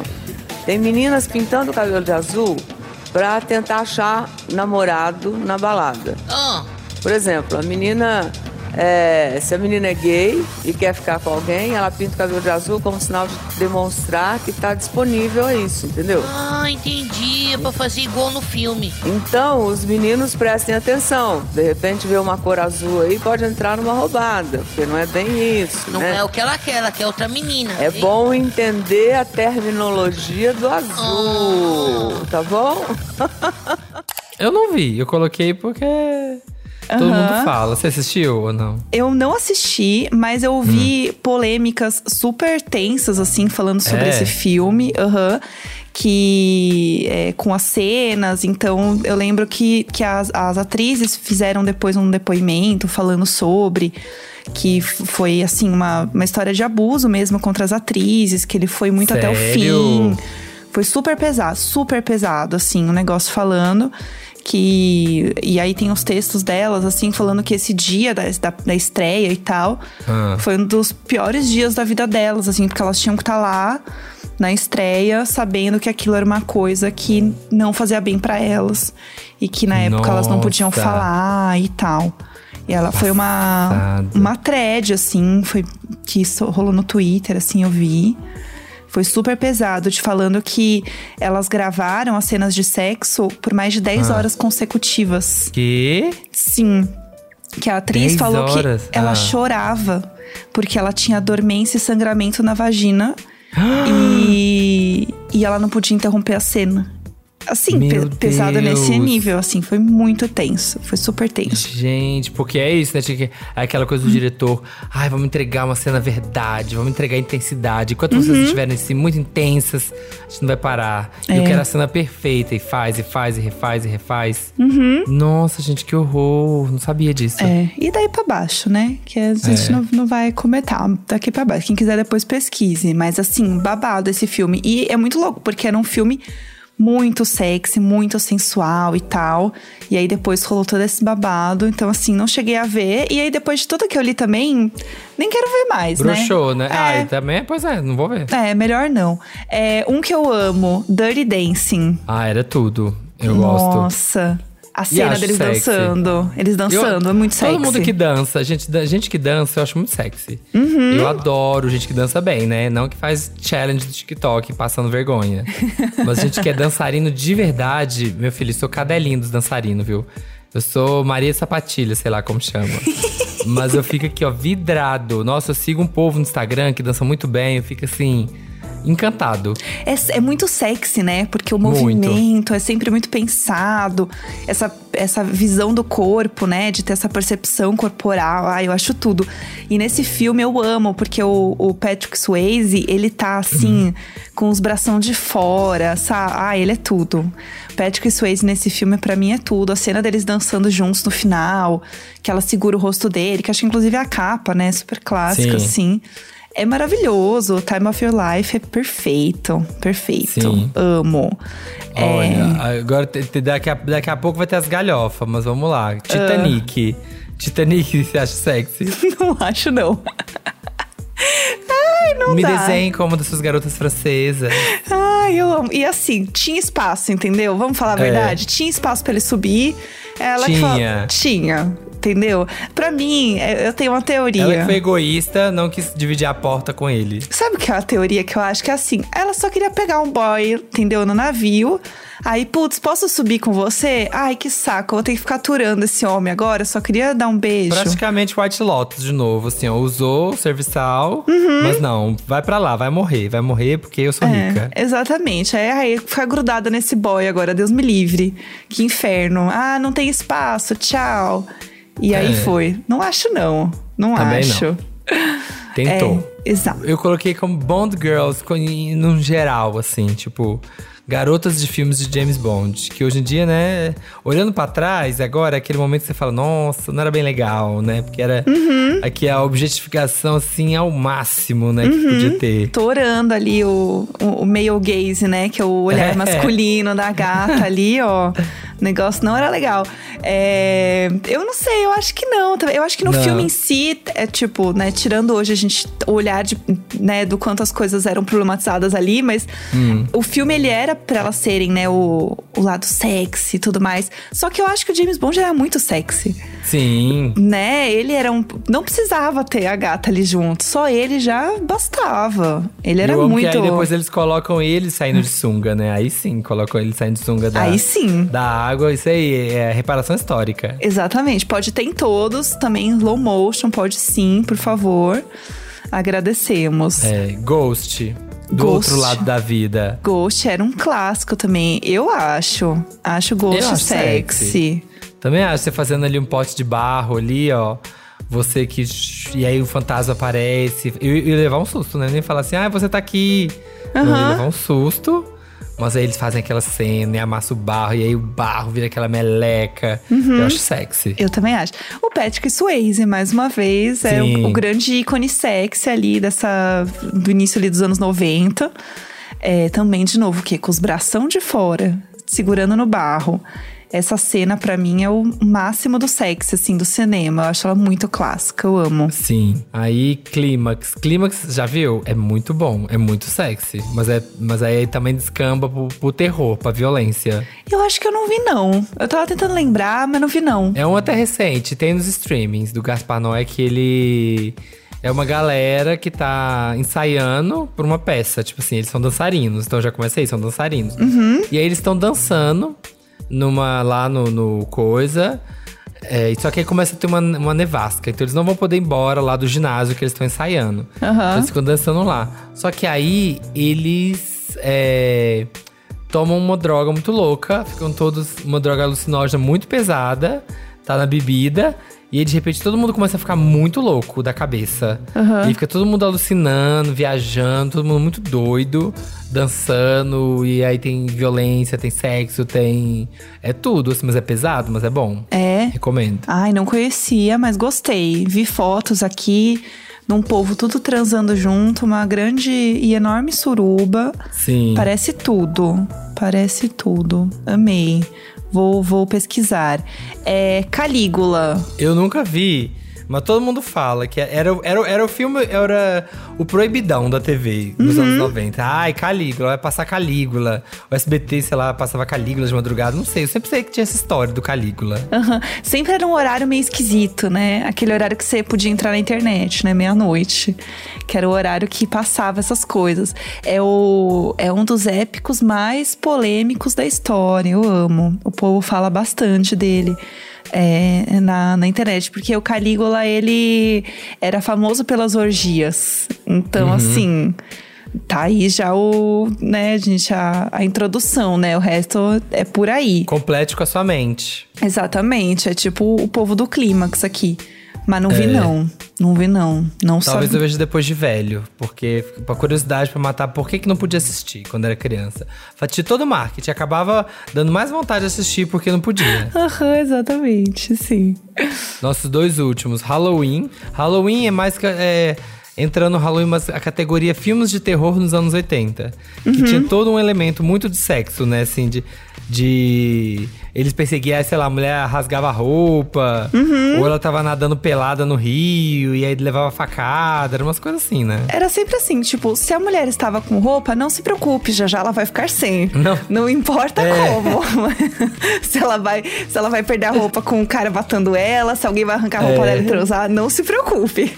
Tem meninas pintando o cabelo de azul para tentar achar namorado na balada. Ah, Por exemplo, a menina é, se a menina é gay e quer ficar com alguém, ela pinta o cabelo de azul como sinal de demonstrar que está disponível a isso, entendeu? Ah, entendi. É pra fazer igual no filme. Então, os meninos prestem atenção. De repente, vê uma cor azul aí, pode entrar numa roubada, porque não é bem isso. Não né? é o que ela quer, ela quer outra menina. É bom entender a terminologia do azul, Ah. tá bom? *laughs* Eu não vi, eu coloquei porque todo mundo fala. Você assistiu ou não? Eu não assisti, mas eu vi Hum. polêmicas super tensas, assim, falando sobre É? esse filme. aham, que é, com as cenas, então eu lembro que, que as, as atrizes fizeram depois um depoimento falando sobre que foi assim uma, uma história de abuso mesmo contra as atrizes, que ele foi muito até o Sério? fim. Foi super pesado, super pesado, assim, o negócio falando. Que. E aí tem os textos delas, assim, falando que esse dia da, da, da estreia e tal Ah. foi um dos piores dias da vida delas, assim, porque elas tinham que estar lá na estreia, sabendo que aquilo era uma coisa que não fazia bem pra elas. E que na época elas não podiam Nossa. falar e tal. E ela foi uma, uma thread, assim, foi que isso rolou no Twitter, assim, eu vi. Foi super pesado, te falando que elas gravaram as cenas de sexo por mais de 10 Ah. horas consecutivas. Que? Sim. Que a atriz 10 falou horas? que ela Ah. chorava porque ela tinha dormência e sangramento na vagina *gasps* e, e ela não podia interromper a cena. Assim, Meu pe- pesado nesse Deus. nível, assim, foi muito tenso, foi super tenso. Gente, porque é isso, né? Tinha que- É aquela coisa do diretor. Ai, vamos entregar uma cena verdade, vamos entregar intensidade. Enquanto vocês Uhum. estiverem assim, muito intensas, a gente não vai parar. E eu É. quero a cena perfeita. E faz, e faz, e refaz, e refaz. Uhum. Nossa, gente, que horror. Não sabia disso. É, e daí pra baixo, né? Que a gente É. não, não vai comentar daqui pra baixo. Quem quiser depois pesquise. Mas assim, babado esse filme. E é muito louco, porque era um filme muito sexy, muito sensual e tal. E aí depois rolou todo esse babado. Então, assim, não cheguei a ver. E aí, depois de tudo que eu li também, nem quero ver mais, Broxou, né? né? Ah, É. e também, pois é, não vou ver. É, melhor não. É, um que eu amo, Dirty Dancing. Ah, era tudo. Eu gosto. Nossa. A cena deles sexy. dançando. Eles dançando, Eu- é muito sexy. Todo mundo que dança, gente, gente que dança, eu acho muito sexy. Uhum. Eu adoro gente que dança bem, né? Não que faz challenge do TikTok passando vergonha. *laughs* Mas gente que é dançarino de verdade, meu filho, eu sou cadelinho dos dançarinos, viu? Eu sou Maria Sapatilha, sei lá como chama. *laughs* Mas eu fico aqui, ó, vidrado. Nossa, eu sigo um povo no Instagram que dança muito bem, eu fico assim, encantado. É, é muito sexy, né? Porque o Muito. movimento é sempre muito pensado. Essa, essa visão do corpo, né? De ter essa percepção corporal. Ah, eu acho tudo. E nesse filme eu amo, porque o, o Patrick Swayze, ele tá assim, com os bração de fora, sabe? Ah, ele é tudo. Patrick Swayze nesse filme, pra mim, é tudo. A cena deles dançando juntos no final, que ela segura o rosto dele, que acho que inclusive é a capa, né? Super clássica, Sim. assim. É maravilhoso. Time of Your Life é perfeito. Perfeito. Sim. Amo. É, Olha, agora te- te- daqui, a, daqui a pouco vai ter as galhofas, mas vamos lá. Titanic. Titanic, *laughs* você acha sexy? *laughs* não acho, não. *laughs* Ai, não Me dá. desenhe como das suas garotas francesas. Ai, eu amo. E assim, tinha espaço, entendeu? Vamos falar a É. verdade? Tinha espaço pra ele subir. Ela Tinha. falou- Tinha. Entendeu? Pra mim, é- eu tenho uma teoria. Ela que foi egoísta, não quis dividir a porta com ele. Sabe o que é a teoria que eu acho que é assim? Ela só queria pegar um boy, entendeu? No navio. Aí, putz, posso subir com você? Ai, que saco, eu vou ter que ficar aturando esse homem agora. Eu só queria dar um beijo. Praticamente White Lotus de novo, assim, ó. Usou o serviçal, Uhum. mas não, vai pra lá, vai morrer. Vai morrer porque eu sou É, rica. exatamente. Aí, aí ficar grudada nesse boy agora, Deus me livre. Que inferno. Ah, não tem espaço, tchau. E aí É. foi. Não acho, não. Não Também acho. não. Tentou. É, exato. Eu coloquei como Bond Girls no geral, assim, tipo. Garotas de filmes de James Bond. Que hoje em dia, né, olhando pra trás, agora é aquele momento que você fala, nossa, não era bem legal, né? Porque era Uhum. aqui a objetificação, assim, ao máximo, né, que Uhum. podia ter. Tô orando ali o, o, o male gaze, né? Que é o olhar É. masculino da gata ali, ó. *laughs* O negócio não era legal. É, eu não sei, eu acho que não. Eu acho que no Não. filme em si, é tipo, né? Tirando hoje a gente olhar de, né, do quanto as coisas eram problematizadas ali, mas Hum. o filme ele era pra elas serem, né, o, o lado sexy e tudo mais. Só que eu acho que o James Bond era muito sexy. Sim. Né? Ele era um. Não precisava ter a gata ali junto. Só ele já bastava. Ele era Eu muito. Que aí depois eles colocam ele saindo de sunga, né? Aí sim, colocam ele saindo de sunga da, Aí sim. da água. Isso aí é reparação histórica. Exatamente. Pode ter em todos, também em slow motion, pode sim, por favor. Agradecemos. É, Ghost. Do Ghost. outro lado da vida. Ghost era um clássico também, eu acho. Acho Ghost acho sexy. Também acho, você fazendo ali um pote de barro ali, ó. Você que. E aí o fantasma aparece. Eu ia levar um susto, né? Nem falar assim, ah, você tá aqui. Aham. levar um susto. Mas aí eles fazem aquela cena e amassa o barro, e aí o barro vira aquela meleca. Uhum. Eu acho sexy. Eu também acho. O Patrick Swayze, mais uma vez, é Sim. o, o grande ícone sexy ali dessa, do início ali dos anos 90. É, também, de novo, o quê? Com os bração de fora, segurando no barro. Essa cena, pra mim, é o máximo do sexy, assim, do cinema. Eu acho ela muito clássica, eu amo. Sim. Aí, Clímax. Clímax, já viu? É muito bom, é muito sexy. Mas, é, mas aí também descamba pro, pro terror, pra violência. Eu acho que eu não vi, não. Eu tava tentando lembrar, mas não vi, não. É um até recente, tem nos streamings do Gaspar Noé que ele. É uma galera que tá ensaiando por uma peça. Tipo assim, eles são dançarinos. Então já comecei, são dançarinos. Uhum. E aí eles estão dançando numa, lá no, no coisa. É, só que aí começa a ter uma, uma nevasca. Então eles não vão poder ir embora lá do ginásio que eles estão ensaiando. Então eles ficam dançando lá. Só que aí eles é, tomam uma droga muito louca. Ficam todos. Uma droga alucinógena muito pesada. Tá na bebida. E aí, de repente, todo mundo começa a ficar muito louco da cabeça. Aham. E fica todo mundo alucinando, viajando, todo mundo muito doido, dançando. E aí tem violência, tem sexo, tem. É tudo, assim, mas é pesado, mas é bom. É. Recomendo. Ai, não conhecia, mas gostei. Vi fotos aqui num povo tudo transando junto, uma grande e enorme suruba. Sim. Parece tudo. Parece tudo. Amei. Vou, vou pesquisar. É Calígula. Eu nunca vi, mas todo mundo fala que era, era, era o filme, era o proibidão da TV nos Uhum. anos 90. Ai, Calígula, vai passar Calígula. O SBT, sei lá, passava Calígula de madrugada. Não sei, eu sempre sei que tinha essa história do Calígula. Aham. Sempre era um horário meio esquisito, né? Aquele horário que você podia entrar na internet, né? Meia-noite. Que era o horário que passava essas coisas. É, o, é um dos épicos mais polêmicos da história. Eu amo. O povo fala bastante dele. É, na, na internet, porque o Calígula ele era famoso pelas orgias. Então, Uhum. assim, tá aí já o, né, gente, a, a introdução, né? O resto é por aí. Complete com a sua mente. Exatamente, é tipo o povo do clímax aqui. Mas não vi É. não, não vi não, não Talvez sabe. eu veja depois de velho, porque pra curiosidade pra matar por que, que não podia assistir quando era criança. Tinha todo o marketing, acabava dando mais vontade de assistir porque não podia. *laughs* Aham, exatamente, sim. Nossos dois últimos, Halloween. Halloween é mais que. É, entrando no Halloween, mas a categoria filmes de terror nos anos 80. Que Uhum. tinha todo um elemento muito de sexo, né? Assim, de. de eles perseguiam, sei lá, a mulher rasgava a roupa, Uhum. ou ela tava nadando pelada no rio, e aí levava facada, eram umas coisas assim, né? Era sempre assim, tipo, se a mulher estava com roupa, não se preocupe, já já ela vai ficar sem. Não. Não importa É. como. *laughs* se ela vai, se ela vai perder a roupa com o cara batendo ela, se alguém vai arrancar a roupa É. dela e transar, não se preocupe.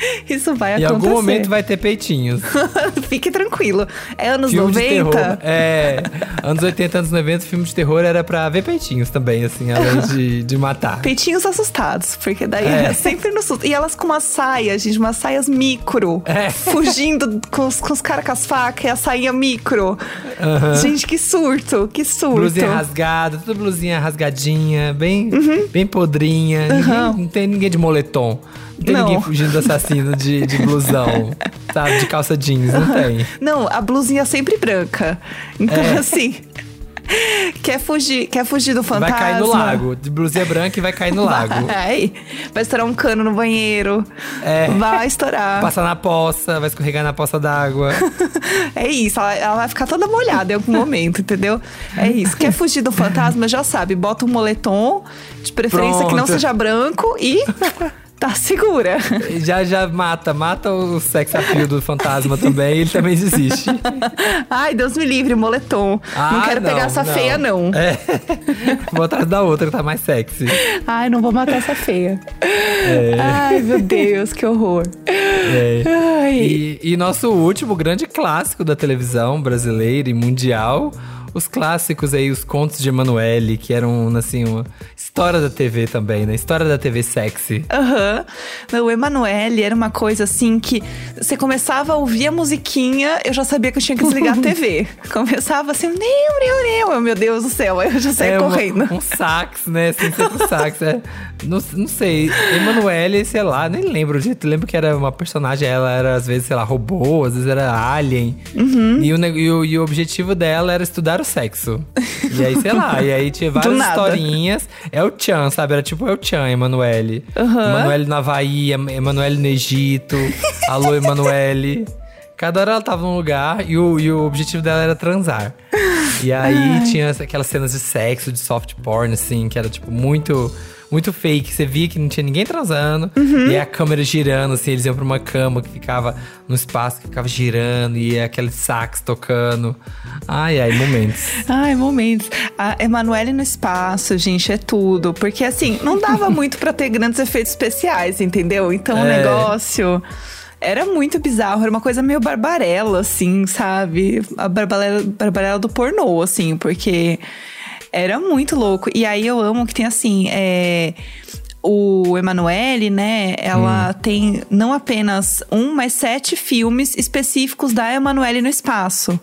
*laughs* Isso vai Em acontecer. algum momento vai ter peitinhos. *laughs* Fique tranquilo. É anos filme 90. de terror. É. Anos 80, anos 90, filme de terror era pra ver peitinhos também, assim, além *laughs* de, de matar. Peitinhos assustados, porque daí É. é sempre no susto. E elas com umas saias, gente, umas saias micro. É. Fugindo com os, com os caras com as facas e a saia micro. Aham. Gente, que surto, que surto. Blusinha rasgada, tudo blusinha rasgadinha, bem, bem podrinha. Uhum. Ninguém, não tem ninguém de moletom. Não tem Não. ninguém fugindo do assassino de, de blusão, *laughs* sabe? De calça jeans, não tem. Não, a blusinha sempre branca. Então, É. assim. Quer fugir, quer fugir do fantasma? Vai cair no lago. De blusinha branca e vai cair no lago. Vai. Vai estourar um cano no banheiro. É. Vai estourar. Passar na poça, vai escorregar na poça d'água. *laughs* É isso, ela, ela vai ficar toda molhada em algum momento, entendeu? É isso. Quer fugir do fantasma, já sabe. Bota um moletom, de preferência que não Pronto. seja branco e tá segura. Já, já mata, mata o sex appeal do fantasma também, ele também desiste. Ai, Deus me livre, moletom. Ah, não quero pegar essa feia, não. É. Vou atrás da outra que tá mais sexy. Ai, não vou matar essa feia. É. Ai, meu Deus, que horror. É. E, e nosso último grande clássico da televisão brasileira e mundial os clássicos aí, os contos de Emanuele, que eram, assim, uma história da TV também, né? História da TV sexy. Aham. Uhum. O Emanuele era uma coisa assim que você começava a ouvir a musiquinha, eu já sabia que eu tinha que desligar a *laughs* TV. Começava assim, nem, nem, nem, meu Deus do céu, aí eu já saía é correndo. Um, um sax, né? Assim, sempre sax. É, não, não sei. Emanuele, sei lá, nem lembro o jeito. Lembro que era uma personagem, ela era às vezes, sei lá, robô, às vezes era alien. Uhum. E, o, e, o, e o objetivo dela era estudar sexo. E aí, sei lá, e aí tinha *laughs* várias historinhas. É o Chan, sabe? Era tipo é o Chan, Emanuele. Uhum. Emanuele no Havaí, Emanuele no Egito. *laughs* Alô, Emanuele. Cada hora ela tava num lugar e o, e o objetivo dela era transar. E aí Ai. tinha aquelas cenas de sexo, de soft porn, assim, que era tipo muito muito fake. Você via que não tinha ninguém transando. Uhum. E a câmera girando, assim, eles iam pra uma cama que ficava no espaço, que ficava girando. E aquele sax tocando. Ai, ai, momentos. *laughs* Ai, momentos. A Emanuele no espaço, gente, é tudo. Porque, assim, não dava *laughs* muito pra ter grandes efeitos especiais, entendeu? Então é. o negócio era muito bizarro, era uma coisa meio barbarela, assim, sabe? A barbarela, barbarela do pornô, assim, porque era muito louco. E aí eu amo que tem assim, é, o Emanuele, né? Ela hum. tem não apenas um, mas sete filmes específicos da Emanuele no espaço.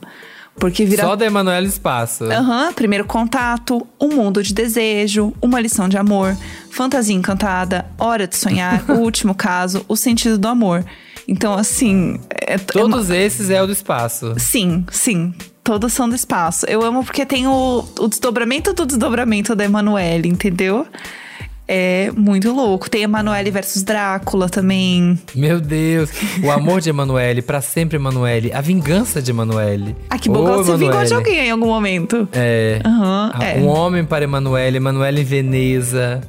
Porque vira... Só da Emanuele no espaço. Aham. Uhum, Primeiro Contato, Um Mundo de Desejo, Uma Lição de Amor, Fantasia Encantada, Hora de Sonhar, *laughs* O Último Caso, O Sentido do Amor. Então, assim. É, Todos é... esses é o do espaço. Sim, sim. Todos são do espaço. Eu amo porque tem o, o desdobramento do desdobramento da Emanuele, entendeu? É muito louco. Tem Emanuele versus Drácula também. Meu Deus. O amor de Emanuele, para sempre Emanuele. A vingança de Emanuele. Ah, que bom que ela se vingou de alguém em algum momento. É. Uhum, é. Um homem para Emanuele, Emanuele em Veneza.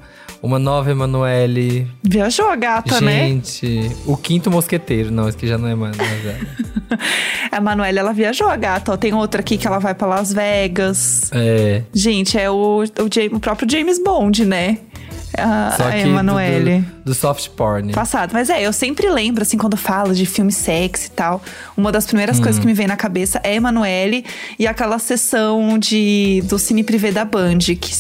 Uma nova Emanuele. Viajou a gata, Gente, né? Gente, o quinto mosqueteiro. Não, esse aqui já não é mais. *laughs* a Emanuele, ela viajou a gata. Ó, tem outra aqui que ela vai para Las Vegas. É. Gente, é o, o, o próprio James Bond, né? A, Só a Emanuele. Do, do, do, soft porn. Passado. Mas é, eu sempre lembro, assim, quando falo de filme sexy e tal, uma das primeiras hum. coisas que me vem na cabeça é Emanuele e aquela sessão de, do Cine Privé da Band, que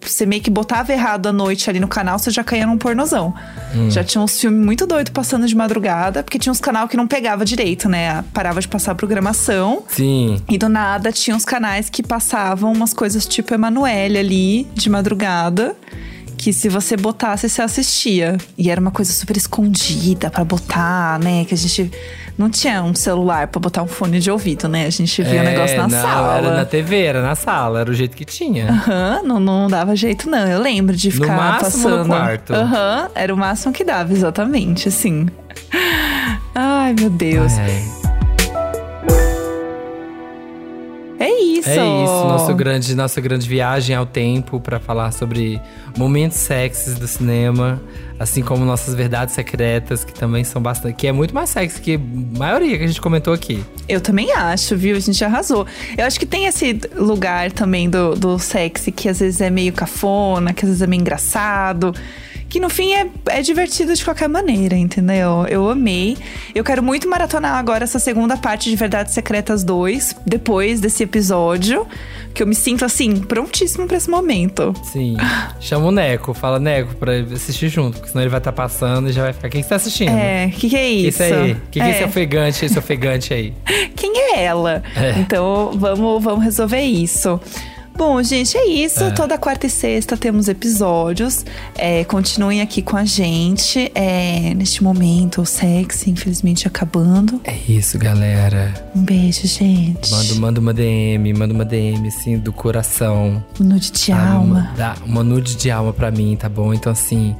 você meio que botava errado à noite ali no canal, você já caía num pornozão. Hum. Já tinha uns filmes muito doidos passando de madrugada, porque tinha uns canal que não pegava direito, né? Parava de passar a programação. Sim. E do nada tinha uns canais que passavam umas coisas tipo Emanuele ali, de madrugada que se você botasse, você assistia. E era uma coisa super escondida para botar, né? Que a gente não tinha um celular para botar um fone de ouvido, né? A gente via o é, negócio na não, sala. Era na TV, era na sala, era o jeito que tinha. Aham, uhum, não, não dava jeito, não. Eu lembro de ficar no máximo passando. No quarto. Aham, uhum, era o máximo que dava, exatamente, assim. Ai, meu Deus. Ai. É isso. É isso, nosso grande, nossa grande viagem ao tempo para falar sobre momentos sexys do cinema, assim como nossas verdades secretas, que também são bastante, que é muito mais sexy que a maioria que a gente comentou aqui. Eu também acho, viu? A gente arrasou. Eu acho que tem esse lugar também do, do sexy que às vezes é meio cafona, que às vezes é meio engraçado que no fim é, é divertido de qualquer maneira, entendeu? Eu amei. Eu quero muito maratonar agora essa segunda parte de Verdades Secretas 2, depois desse episódio, que eu me sinto assim, prontíssimo pra esse momento. Sim. Chama o Neco, fala Neco pra assistir junto, porque senão ele vai estar tá passando e já vai ficar. Quem que tá assistindo? É, o que, que é isso? Isso aí. O que, que é esse ofegante, esse ofegante aí? *laughs* Quem é ela? É. Então vamos, vamos resolver isso. Bom, gente, é isso. É. Toda quarta e sexta temos episódios. É, continuem aqui com a gente. É, neste momento, o sexy, infelizmente, acabando. É isso, galera. Um beijo, gente. Manda, manda uma DM, manda uma DM, assim, do coração. Um nude de ah, alma. Uma, dá uma nude de alma pra mim, tá bom? Então, assim.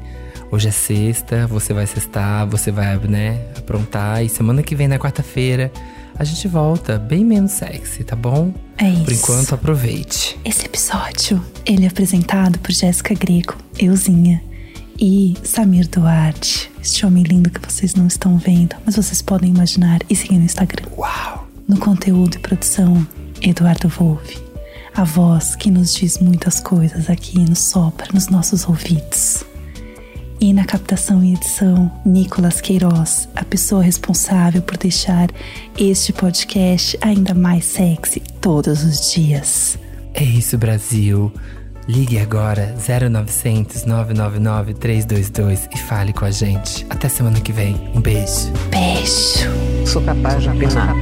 Hoje é sexta, você vai sextar, você vai, né, aprontar. E semana que vem, na quarta-feira, a gente volta bem menos sexy, tá bom? É isso. Por enquanto, aproveite. Esse episódio, ele é apresentado por Jéssica Greco, euzinha, e Samir Duarte, este homem lindo que vocês não estão vendo, mas vocês podem imaginar e seguir no Instagram. Uau! No conteúdo e produção, Eduardo Volve, a voz que nos diz muitas coisas aqui, nos sopra nos nossos ouvidos. E na captação e edição, Nicolas Queiroz, a pessoa responsável por deixar este podcast ainda mais sexy todos os dias. É isso, Brasil. Ligue agora 0900 999 322 e fale com a gente. Até semana que vem. Um beijo. Beijo. Sou capaz de opinar.